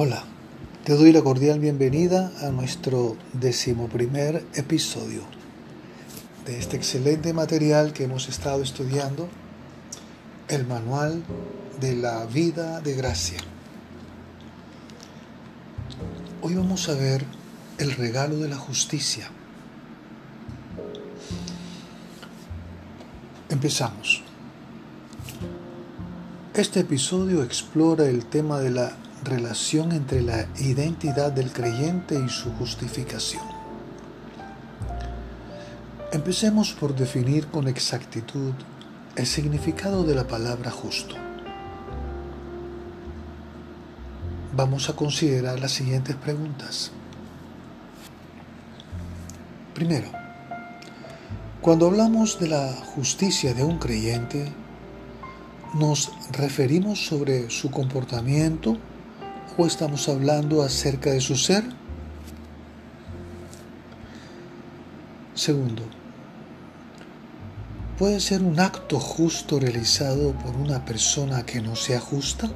Hola, te doy la cordial bienvenida a nuestro decimoprimer episodio de este excelente material que hemos estado estudiando, el manual de la vida de gracia. Hoy vamos a ver el regalo de la justicia. Empezamos. Este episodio explora el tema de la relación entre la identidad del creyente y su justificación. Empecemos por definir con exactitud el significado de la palabra justo. Vamos a considerar las siguientes preguntas. Primero, cuando hablamos de la justicia de un creyente, ¿nos referimos sobre su comportamiento estamos hablando acerca de su ser? Segundo, ¿puede ser un acto justo realizado por una persona que no sea justa?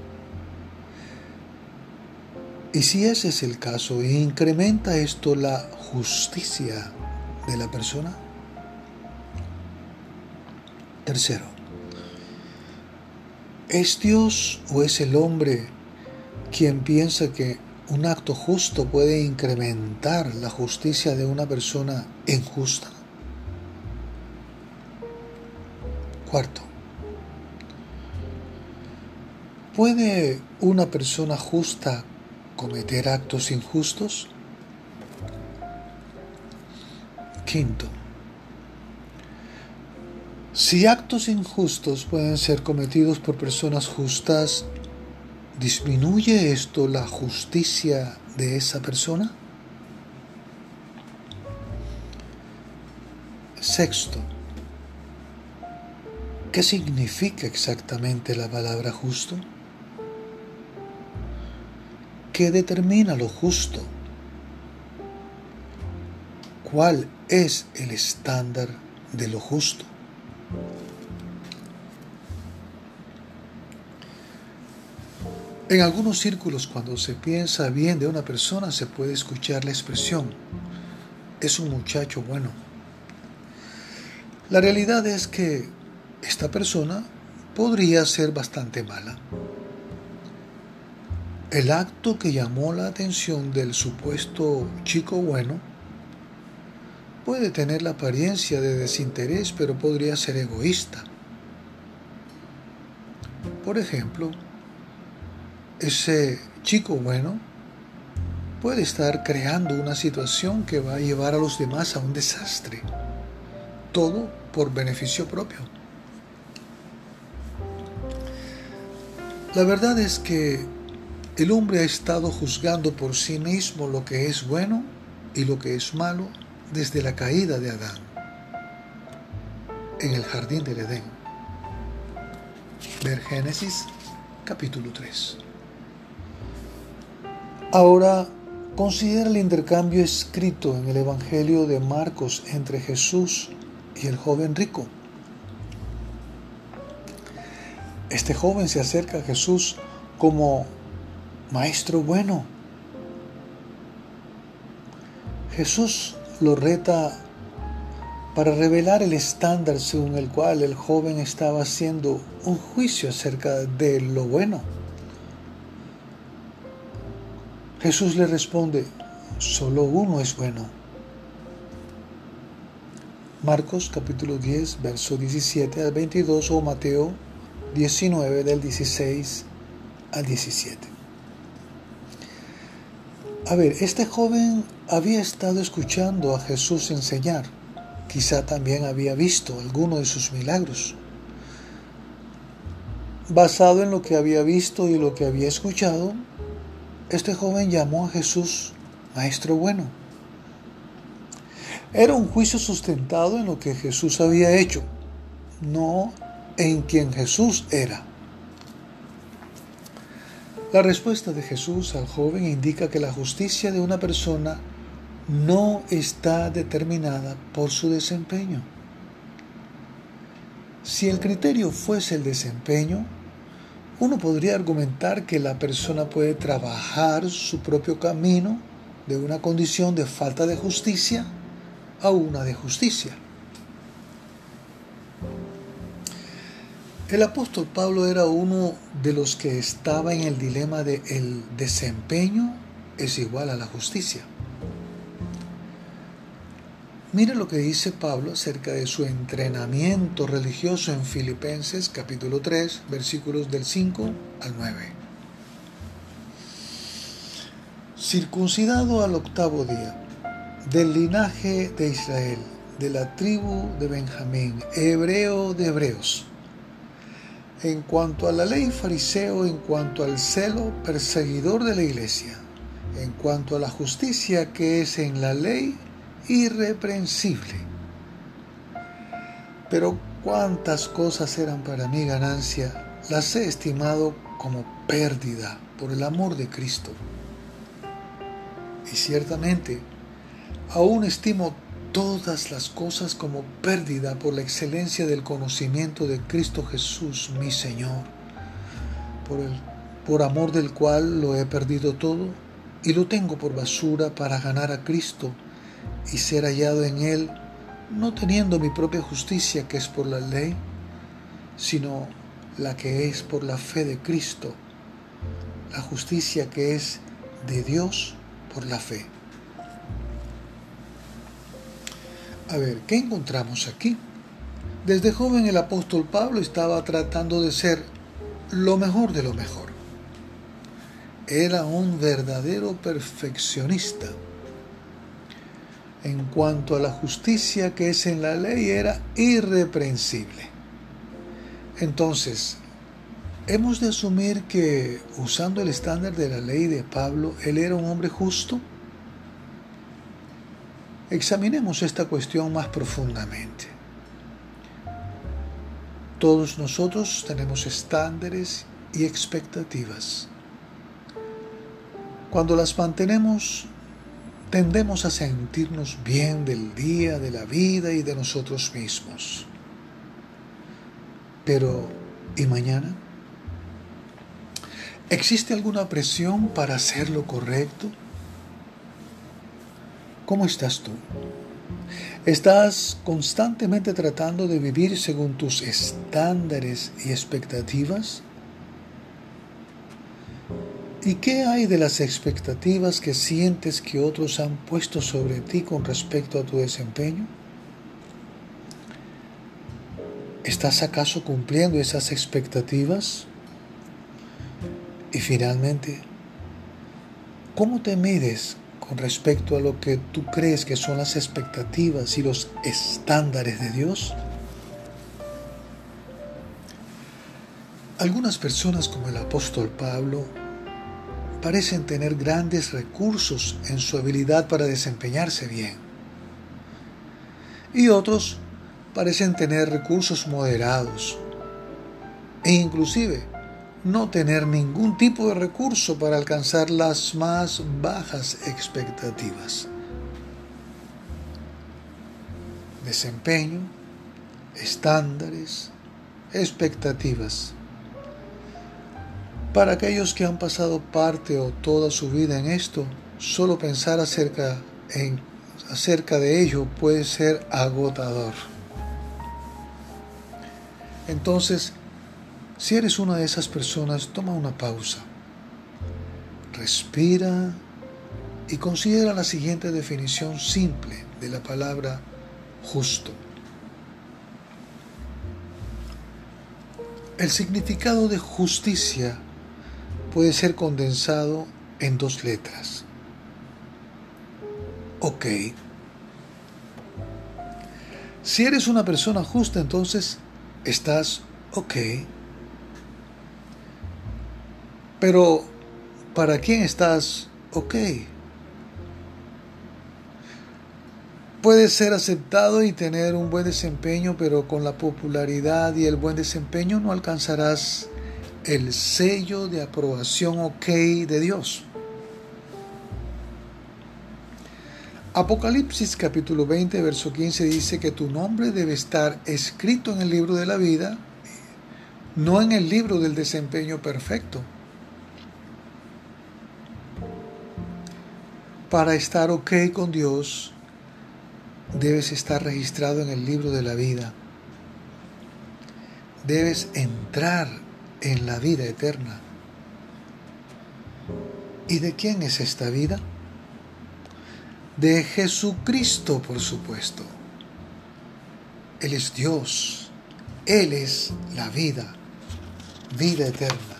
Y si ese es el caso, ¿incrementa esto la justicia de la persona? Tercero, ¿es Dios o es el hombre quien piensa que un acto justo puede incrementar la justicia de una persona injusta? Cuarto, ¿puede una persona justa cometer actos injustos? Quinto, si actos injustos pueden ser cometidos por personas justas, ¿disminuye esto la justicia de esa persona? Sexto, ¿qué significa exactamente la palabra justo? ¿Qué determina lo justo? ¿Cuál es el estándar de lo justo? En algunos círculos cuando se piensa bien de una persona se puede escuchar la expresión, es un muchacho bueno. La realidad es que esta persona podría ser bastante mala. El acto que llamó la atención del supuesto chico bueno puede tener la apariencia de desinterés, pero podría ser egoísta. Por ejemplo, ese chico bueno puede estar creando una situación que va a llevar a los demás a un desastre. Todo por beneficio propio. La verdad es que el hombre ha estado juzgando por sí mismo lo que es bueno y lo que es malo desde la caída de Adán en el jardín del Edén. Ver Génesis capítulo 3. Ahora considera el intercambio escrito en el Evangelio de Marcos entre Jesús y el joven rico. Este joven se acerca a Jesús como maestro bueno. Jesús lo reta para revelar el estándar según el cual el joven estaba haciendo un juicio acerca de lo bueno. Jesús le responde, solo uno es bueno. Marcos capítulo 10, verso 17 al 22 o Mateo 19 del 16 al 17. A ver, este joven había estado escuchando a Jesús enseñar. Quizá también había visto alguno de sus milagros. Basado en lo que había visto y lo que había escuchado, este joven llamó a Jesús Maestro bueno. Era un juicio sustentado en lo que Jesús había hecho, no en quien Jesús era. La respuesta de Jesús al joven indica que la justicia de una persona no está determinada por su desempeño. Si el criterio fuese el desempeño, Uno podría argumentar que la persona puede trabajar su propio camino de una condición de falta de justicia a una de justicia. El apóstol Pablo era uno de los que estaba en el dilema de el desempeño es igual a la justicia. Mire lo que dice Pablo acerca de su entrenamiento religioso en Filipenses capítulo 3 versículos del 5 al 9. Circuncidado al octavo día, del linaje de Israel, de la tribu de Benjamín, hebreo de hebreos. En cuanto a la ley fariseo, en cuanto al celo perseguidor de la iglesia, en cuanto a la justicia que es en la ley, irreprensible. Pero cuántas cosas eran para mí ganancia, las he estimado como pérdida por el amor de Cristo. Y ciertamente, aún estimo todas las cosas como pérdida por la excelencia del conocimiento de Cristo Jesús, mi Señor, por, el, por amor del cual lo he perdido todo y lo tengo por basura para ganar a Cristo y ser hallado en Él, no teniendo mi propia justicia que es por la ley, sino la que es por la fe de Cristo, la justicia que es de Dios por la fe. A ver, ¿qué encontramos aquí? Desde joven el apóstol Pablo estaba tratando de ser lo mejor de lo mejor. Era un verdadero perfeccionista en cuanto a la justicia que es en la ley era irreprensible. Entonces, hemos de asumir que usando el estándar de la ley de Pablo, él era un hombre justo. Examinemos esta cuestión más profundamente. Todos nosotros tenemos estándares y expectativas. Cuando las mantenemos tendemos a sentirnos bien del día, de la vida y de nosotros mismos. Pero, ¿y mañana? ¿Existe alguna presión para hacer lo correcto? ¿Cómo estás tú? ¿Estás constantemente tratando de vivir según tus estándares y expectativas? ¿Y qué hay de las expectativas que sientes que otros han puesto sobre ti con respecto a tu desempeño? ¿Estás acaso cumpliendo esas expectativas? Y finalmente, ¿cómo te mides con respecto a lo que tú crees que son las expectativas y los estándares de Dios? Algunas personas como el apóstol Pablo parecen tener grandes recursos en su habilidad para desempeñarse bien. Y otros parecen tener recursos moderados e inclusive no tener ningún tipo de recurso para alcanzar las más bajas expectativas. Desempeño, estándares, expectativas. Para aquellos que han pasado parte o toda su vida en esto, solo pensar acerca, en, acerca de ello puede ser agotador. Entonces, si eres una de esas personas, toma una pausa, respira y considera la siguiente definición simple de la palabra justo. El significado de justicia puede ser condensado en dos letras. Ok. Si eres una persona justa, entonces estás ok. Pero, ¿para quién estás ok? Puedes ser aceptado y tener un buen desempeño, pero con la popularidad y el buen desempeño no alcanzarás el sello de aprobación ok de Dios. Apocalipsis capítulo 20, verso 15 dice que tu nombre debe estar escrito en el libro de la vida no en el libro del desempeño perfecto. Para estar ok con Dios, debes estar registrado en el libro de la vida. Debes entrar en la vida eterna. ¿Y de quién es esta vida? De Jesucristo, por supuesto. Él es Dios. Él es la vida, vida eterna.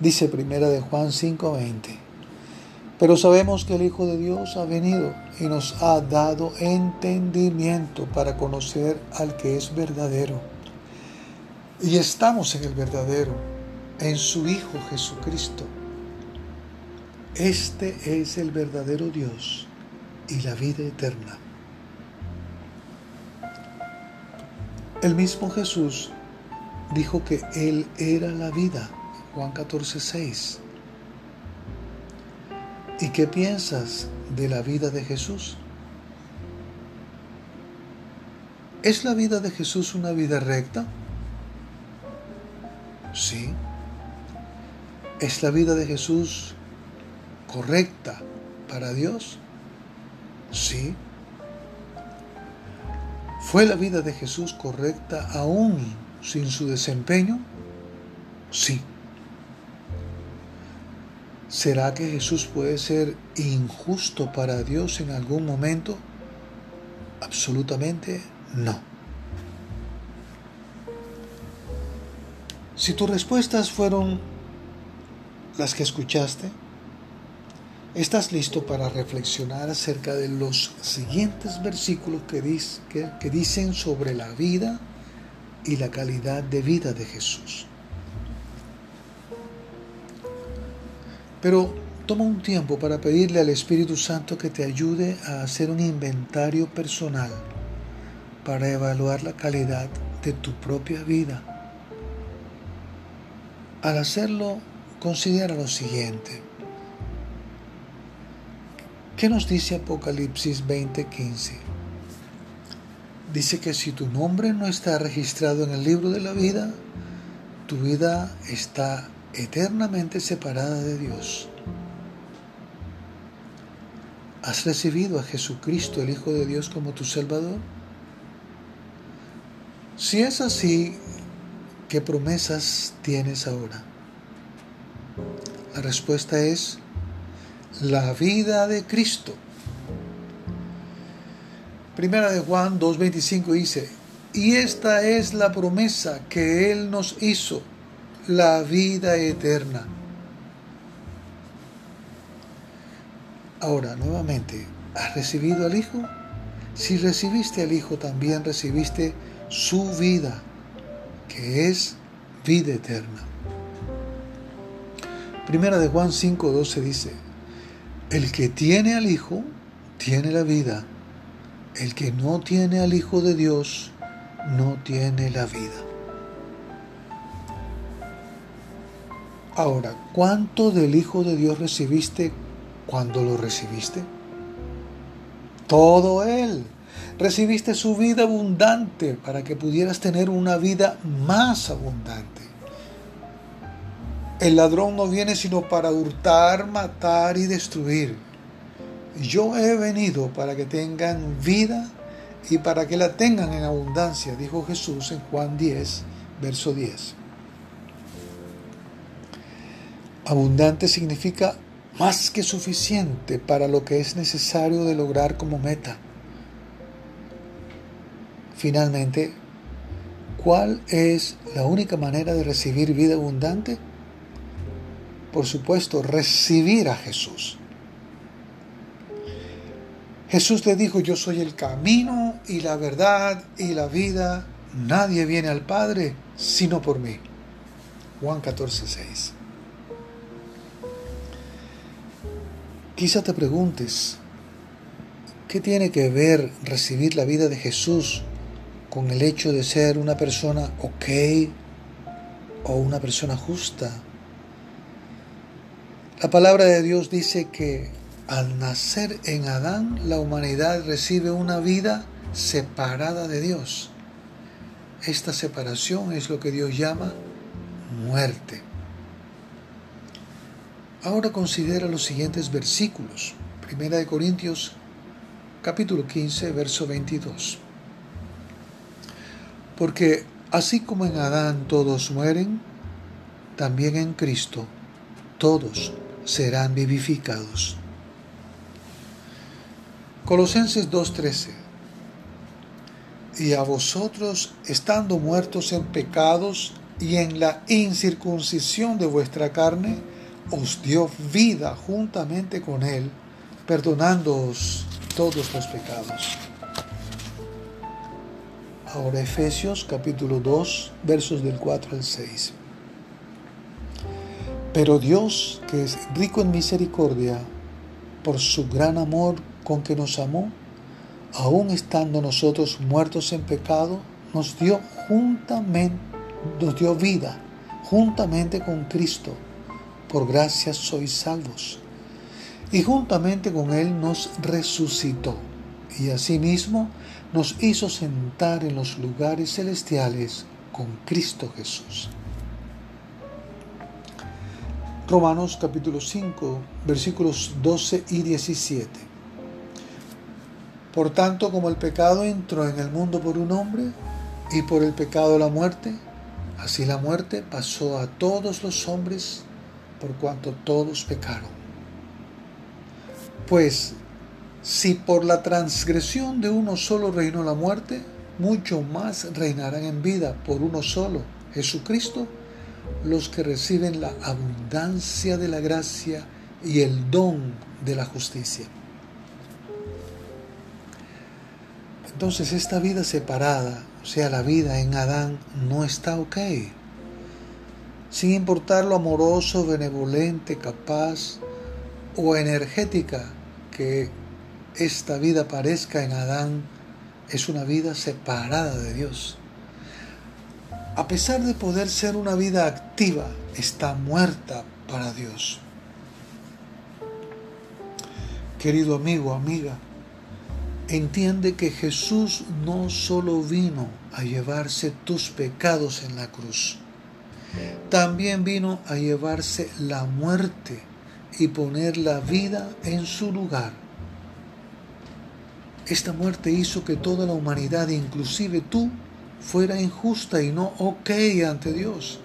Dice primera de Juan 5:20. Pero sabemos que el Hijo de Dios ha venido y nos ha dado entendimiento para conocer al que es verdadero. Y estamos en el verdadero, en su Hijo Jesucristo. Este es el verdadero Dios y la vida eterna. El mismo Jesús dijo que Él era la vida, Juan 14, 6. ¿Y qué piensas de la vida de Jesús? ¿Es la vida de Jesús una vida recta? Sí. ¿Es la vida de Jesús correcta para Dios? Sí. ¿Fue la vida de Jesús correcta aún sin su desempeño? Sí. ¿Será que Jesús puede ser injusto para Dios en algún momento? Absolutamente no. Si tus respuestas fueron las que escuchaste, ¿estás listo para reflexionar acerca de los siguientes versículos que, dicen sobre la vida y la calidad de vida de Jesús? Pero toma un tiempo para pedirle al Espíritu Santo que te ayude a hacer un inventario personal para evaluar la calidad de tu propia vida. Al hacerlo, considera lo siguiente. ¿Qué nos dice Apocalipsis 20:15? Dice que si tu nombre no está registrado en el libro de la vida, tu vida está eternamente separada de Dios. ¿Has recibido a Jesucristo, el Hijo de Dios, como tu Salvador? Si es así, ¿qué promesas tienes ahora? La respuesta es la vida de Cristo. Primera de Juan 2.25 dice, y esta es la promesa que Él nos hizo la vida eterna. Ahora, nuevamente, ¿has recibido al Hijo? Si recibiste al Hijo, también recibiste su vida, que es vida eterna. Primera de Juan 5:12 dice, el que tiene al Hijo, tiene la vida. El que no tiene al Hijo de Dios, no tiene la vida. Ahora, ¿cuánto del Hijo de Dios recibiste cuando lo recibiste? Todo Él. Recibiste su vida abundante para que pudieras tener una vida más abundante. El ladrón no viene sino para hurtar, matar y destruir. Yo he venido para que tengan vida y para que la tengan en abundancia, dijo Jesús en Juan 10, verso 10. Abundante significa más que suficiente para lo que es necesario de lograr como meta. Finalmente, ¿cuál es la única manera de recibir vida abundante? Por supuesto, recibir a Jesús. Jesús le dijo, yo soy el camino y la verdad y la vida. Nadie viene al Padre sino por mí. Juan 14, 6. Quizá te preguntes, ¿qué tiene que ver recibir la vida de Jesús con el hecho de ser una persona ok o una persona justa? La palabra de Dios dice que al nacer en Adán la humanidad recibe una vida separada de Dios. esta separación es lo que Dios llama muerte. Ahora considera los siguientes versículos. Primera de Corintios capítulo 15, verso 22. Porque así como en Adán todos mueren, también en Cristo todos serán vivificados. Colosenses 2.13 Y a vosotros, estando muertos en pecados y en la incircuncisión de vuestra carne, os dio vida juntamente con Él, perdonándoos todos los pecados. Ahora Efesios capítulo 2 versos del 4 al 6. Pero Dios, que es rico en misericordia, por su gran amor con que nos amó, aun estando nosotros muertos en pecado, nos dio juntamente, nos dio vida juntamente con Cristo. Por gracia sois salvos. Y juntamente con Él nos resucitó. Y asimismo nos hizo sentar en los lugares celestiales con Cristo Jesús. Romanos capítulo 5, versículos 12 y 17. Por tanto, como el pecado entró en el mundo por un hombre y por el pecado la muerte, así la muerte pasó a todos los hombres por cuanto todos pecaron. Pues si por la transgresión de uno solo reinó la muerte, mucho más reinarán en vida por uno solo, Jesucristo, los que reciben la abundancia de la gracia y el don de la justicia. Entonces esta vida separada, o sea, la vida en Adán, no está ok. Sin importar lo amoroso, benevolente, capaz o energética que esta vida parezca en Adán, es una vida separada de Dios a pesar de poder ser una vida activa, está muerta para Dios. Querido amigo, amiga, entiende que Jesús no solo vino a llevarse tus pecados en la cruz, también vino a llevarse la muerte y poner la vida en su lugar. Esta muerte hizo que toda la humanidad, inclusive tú, fuera injusta y no ok ante Dios.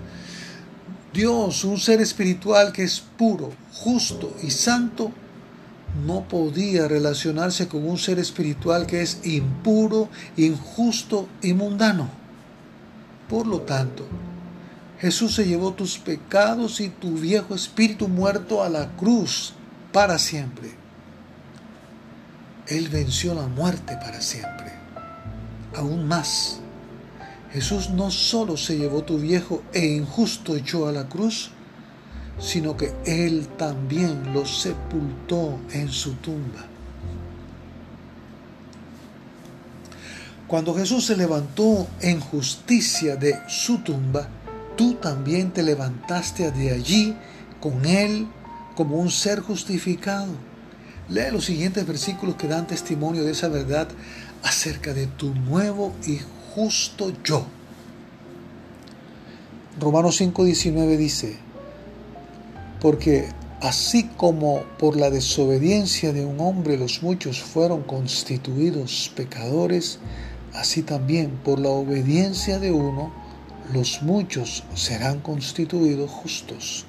Dios, un ser espiritual que es puro, justo y santo, no podía relacionarse con un ser espiritual que es impuro, injusto y mundano. Por lo tanto, Jesús se llevó tus pecados y tu viejo espíritu muerto a la cruz para siempre. Él venció la muerte para siempre. Aún más, Jesús no solo se llevó tu viejo e injusto yo a la cruz, sino que Él también lo sepultó en su tumba. Cuando Jesús se levantó en justicia de su tumba, tú también te levantaste de allí con Él como un ser justificado. Lee los siguientes versículos que dan testimonio de esa verdad acerca de tu nuevo y justo yo. Romanos 5:19 dice, porque así como por la desobediencia de un hombre los muchos fueron constituidos pecadores, así también por la obediencia de uno los muchos serán constituidos justos.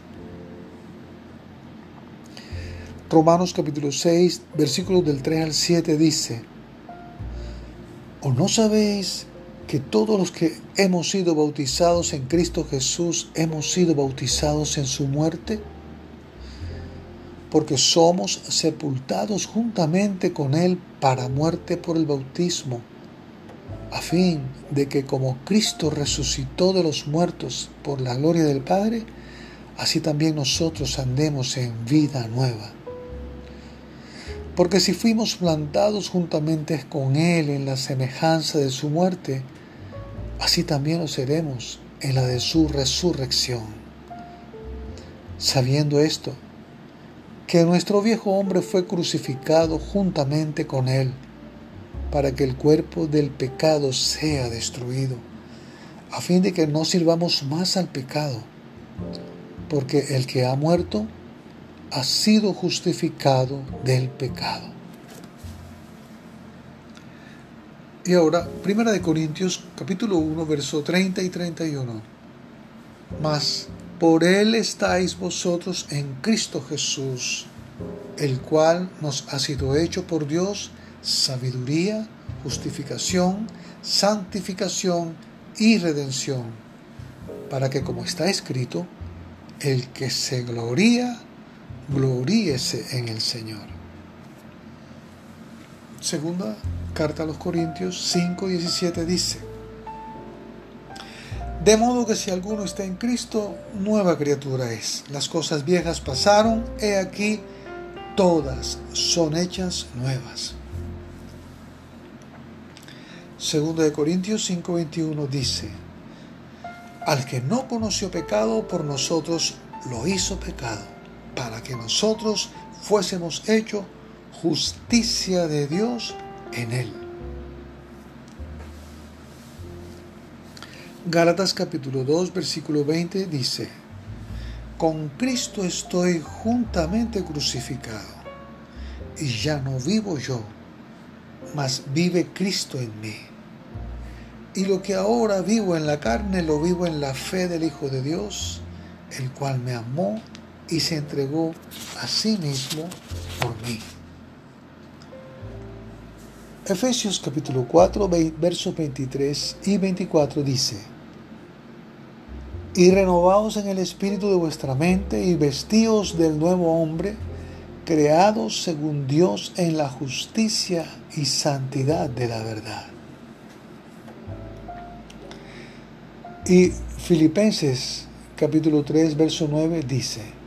Romanos capítulo 6, versículos del 3 al 7 dice, ¿o no sabéis que todos los que hemos sido bautizados en Cristo Jesús hemos sido bautizados en su muerte? Porque somos sepultados juntamente con Él para muerte por el bautismo, a fin de que como Cristo resucitó de los muertos por la gloria del Padre, así también nosotros andemos en vida nueva. Porque si fuimos plantados juntamente con Él en la semejanza de su muerte, así también lo seremos en la de su resurrección. Sabiendo esto, que nuestro viejo hombre fue crucificado juntamente con él, para que el cuerpo del pecado sea destruido, a fin de que no sirvamos más al pecado, porque el que ha muerto ha sido justificado del pecado. Y ahora, Primera de Corintios capítulo 1, verso 30 y 31. Mas por él estáis vosotros en Cristo Jesús, el cual nos ha sido hecho por Dios sabiduría, justificación, santificación y redención, para que como está escrito, el que se gloría, gloríese en el Señor. Segunda carta a los Corintios 5:17 dice, de modo que si alguno está en Cristo, nueva criatura es. Las cosas viejas pasaron, he aquí, todas son hechas nuevas. Segundo de Corintios 5:21 dice, al que no conoció pecado por nosotros lo hizo pecado, para que nosotros fuésemos hecho justicia de Dios en él. Gálatas capítulo 2 versículo 20 dice, con Cristo estoy juntamente crucificado, y ya no vivo yo, mas vive Cristo en mí. Y lo que ahora vivo en la carne lo vivo en la fe del Hijo de Dios, el cual me amó y se entregó a sí mismo por mí. Efesios capítulo 4, versos 23 y 24 dice, Y renovaos en el espíritu de vuestra mente y vestíos del nuevo hombre, creados según Dios en la justicia y santidad de la verdad. Y Filipenses capítulo 3, verso 9 dice,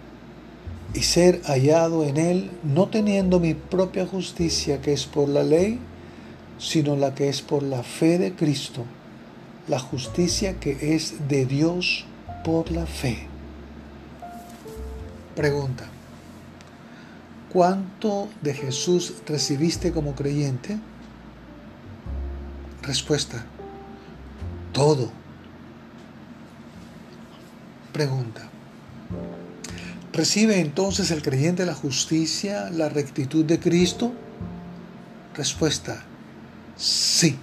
y ser hallado en él, no teniendo mi propia justicia que es por la ley, sino la que es por la fe de Cristo, la justicia que es de Dios por la fe. Pregunta. ¿Cuánto de Jesús recibiste como creyente? Respuesta. Todo. Pregunta. ¿Recibe entonces el creyente la justicia, la rectitud de Cristo? Respuesta. Sí.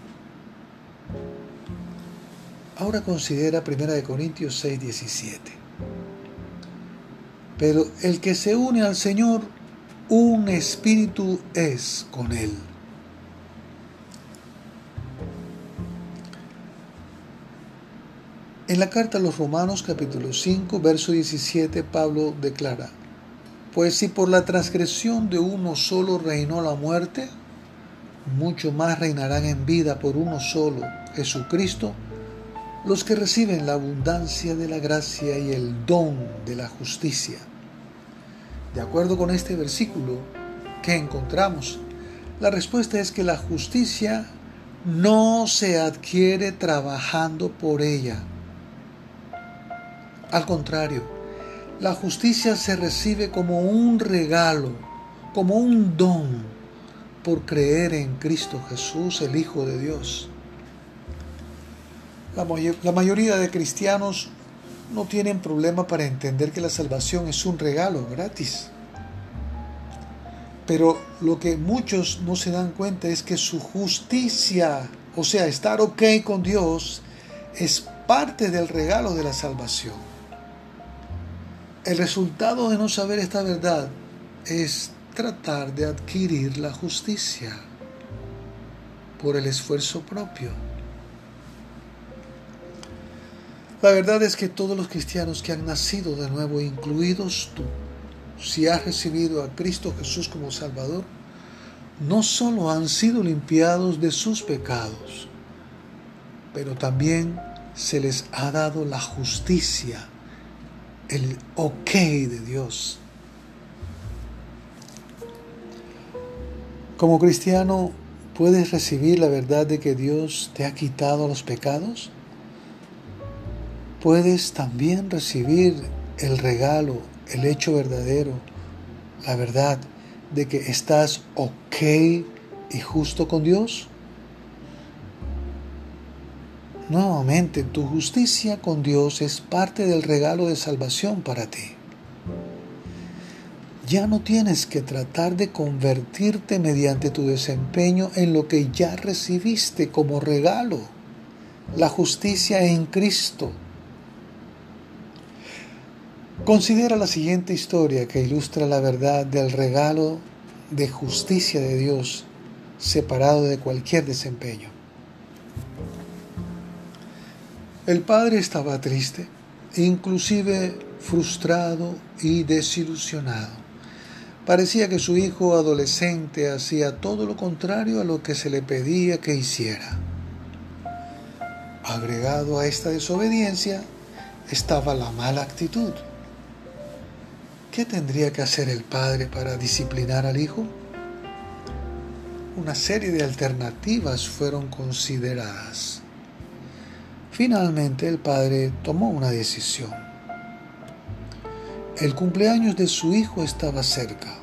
Ahora considera 1 Corintios 6, 17. Pero el que se une al Señor un espíritu es con él. En la carta a los Romanos capítulo 5, verso 17, Pablo declara, Pues si por la transgresión de uno solo reinó la muerte, mucho más reinarán en vida por uno solo, Jesucristo, los que reciben la abundancia de la gracia y el don de la justicia. De acuerdo con este versículo que encontramos, la respuesta es que la justicia no se adquiere trabajando por ella. Al contrario, la justicia se recibe como un regalo, como un don, por creer en Cristo Jesús, el Hijo de Dios. La, mayoría de cristianos no tienen problema para entender que la salvación es un regalo gratis. Pero lo que muchos no se dan cuenta es que su justicia, o sea, estar ok con Dios, es parte del regalo de la salvación. El resultado de no saber esta verdad es tratar de adquirir la justicia por el esfuerzo propio. La verdad es que todos los cristianos que han nacido de nuevo, incluidos tú, si has recibido a Cristo Jesús como Salvador, no solo han sido limpiados de sus pecados, pero también se les ha dado la justicia, el ok de Dios. Como cristiano, ¿puedes recibir la verdad de que Dios te ha quitado los pecados? puedes también recibir el regalo, el hecho verdadero, la verdad de que estás ok y justo con Dios? Nuevamente, tu justicia con Dios es parte del regalo de salvación para ti. Ya no tienes que tratar de convertirte mediante tu desempeño en lo que ya recibiste como regalo, la justicia en Cristo. Considera la siguiente historia que ilustra la verdad del regalo de justicia de Dios separado de cualquier desempeño. El padre estaba triste, inclusive frustrado y desilusionado. Parecía que su hijo adolescente hacía todo lo contrario a lo que se le pedía que hiciera. Agregado a esta desobediencia estaba la mala actitud. ¿Qué tendría que hacer el padre para disciplinar al hijo? Una serie de alternativas fueron consideradas. Finalmente el padre tomó una decisión. El cumpleaños de su hijo estaba cerca.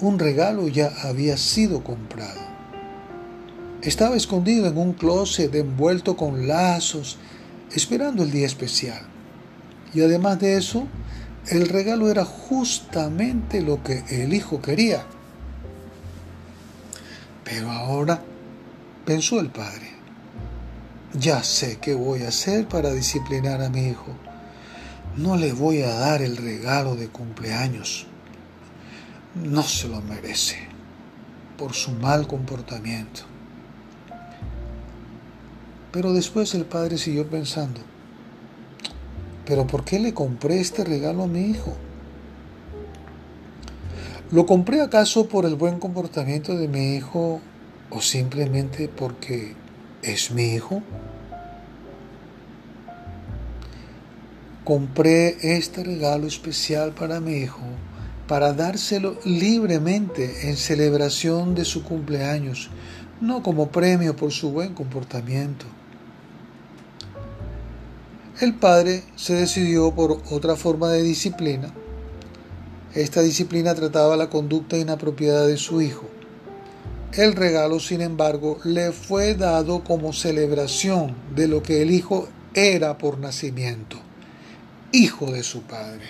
Un regalo ya había sido comprado. Estaba escondido en un closet envuelto con lazos, esperando el día especial. Y además de eso, el regalo era justamente lo que el hijo quería. Pero ahora, pensó el padre, ya sé qué voy a hacer para disciplinar a mi hijo. No le voy a dar el regalo de cumpleaños. No se lo merece por su mal comportamiento. Pero después el padre siguió pensando, ¿pero por qué le compré este regalo a mi hijo? ¿Lo compré acaso por el buen comportamiento de mi hijo o simplemente porque es mi hijo. Compré este regalo especial para mi hijo para dárselo libremente en celebración de su cumpleaños, no como premio por su buen comportamiento. El padre se decidió por otra forma de disciplina. Esta disciplina trataba la conducta inapropiada de su hijo. El regalo, sin embargo, le fue dado como celebración de lo que el hijo era por nacimiento, hijo de su padre.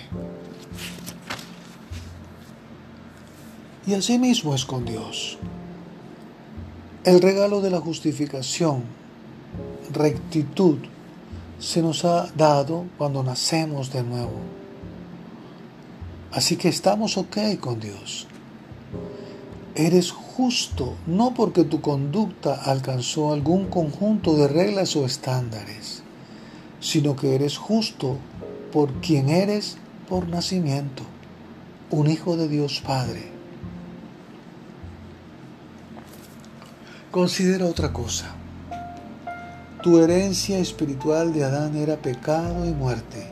Y asimismo es con Dios. El regalo de la justificación, rectitud, se nos ha dado cuando nacemos de nuevo. Así que estamos ok con Dios. Eres justo no porque tu conducta alcanzó algún conjunto de reglas o estándares, sino que eres justo por quien eres por nacimiento, un hijo de Dios Padre. Considera otra cosa. Tu herencia espiritual de Adán era pecado y muerte.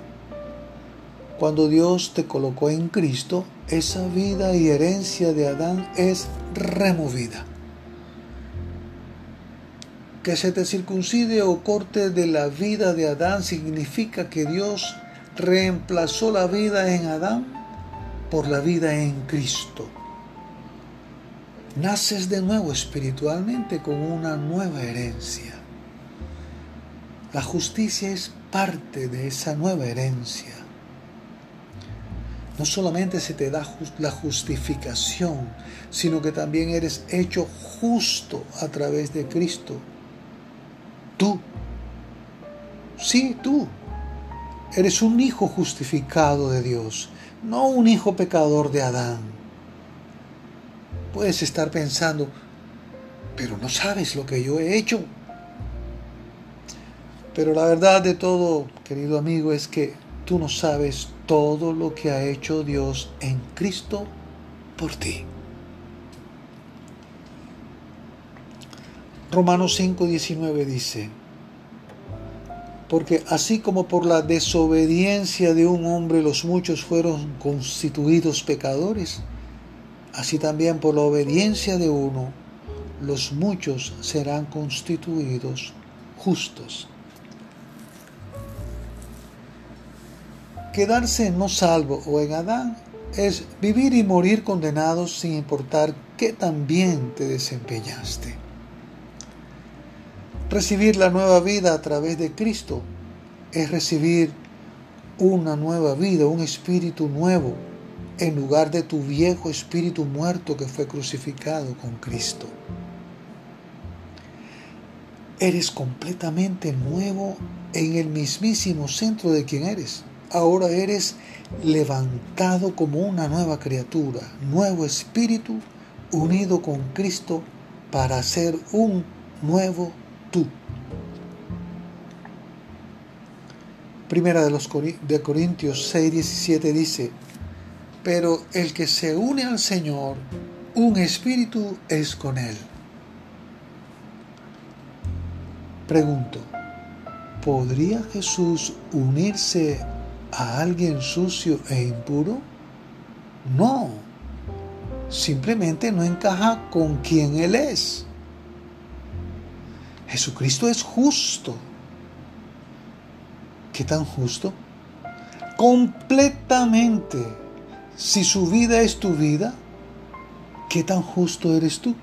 Cuando Dios te colocó en Cristo, esa vida y herencia de Adán es removida. Que se te circuncide o corte de la vida de Adán significa que Dios reemplazó la vida en Adán por la vida en Cristo. Naces de nuevo espiritualmente con una nueva herencia. La justicia es parte de esa nueva herencia no solamente se te da la justificación, sino que también eres hecho justo a través de Cristo. Tú, sí, tú, eres un hijo justificado de Dios, no un hijo pecador de Adán. Puedes estar pensando, pero no sabes lo que yo he hecho. Pero la verdad de todo, querido amigo, es que tú no sabes todo lo que ha hecho Dios en Cristo por ti. Romanos 5:19 dice, porque así como por la desobediencia de un hombre los muchos fueron constituidos pecadores, así también por la obediencia de uno los muchos serán constituidos justos. Quedarse no salvo o en Adán es vivir y morir condenados sin importar qué tan bien te desempeñaste. Recibir la nueva vida a través de Cristo es recibir una nueva vida, un espíritu nuevo, en lugar de tu viejo espíritu muerto que fue crucificado con Cristo. Eres completamente nuevo en el mismísimo centro de quien eres. Ahora eres levantado como una nueva criatura, nuevo espíritu unido con Cristo para ser un nuevo tú. Primera de los de Corintios 6, 17 dice, pero el que se une al Señor, un espíritu es con él. Pregunto, ¿podría Jesús unirse a alguien sucio e impuro? No, simplemente no encaja con quien Él es. Jesucristo es justo. ¿Qué tan justo? Completamente. Si su vida es tu vida, ¿qué tan justo eres tú?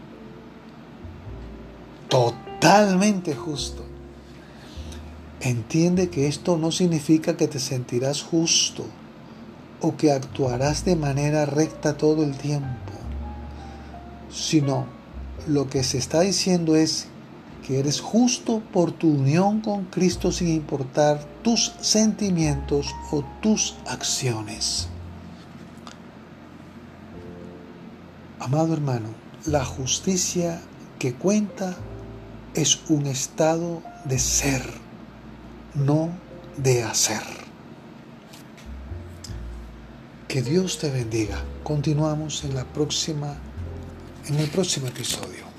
Totalmente justo. Entiende que esto no significa que te sentirás justo o que actuarás de manera recta todo el tiempo, sino lo que se está diciendo es que eres justo por tu unión con Cristo sin importar tus sentimientos o tus acciones. Amado hermano, la justicia que cuenta es un estado de ser no de hacer. Que Dios te bendiga. Continuamos en la próxima en el próximo episodio.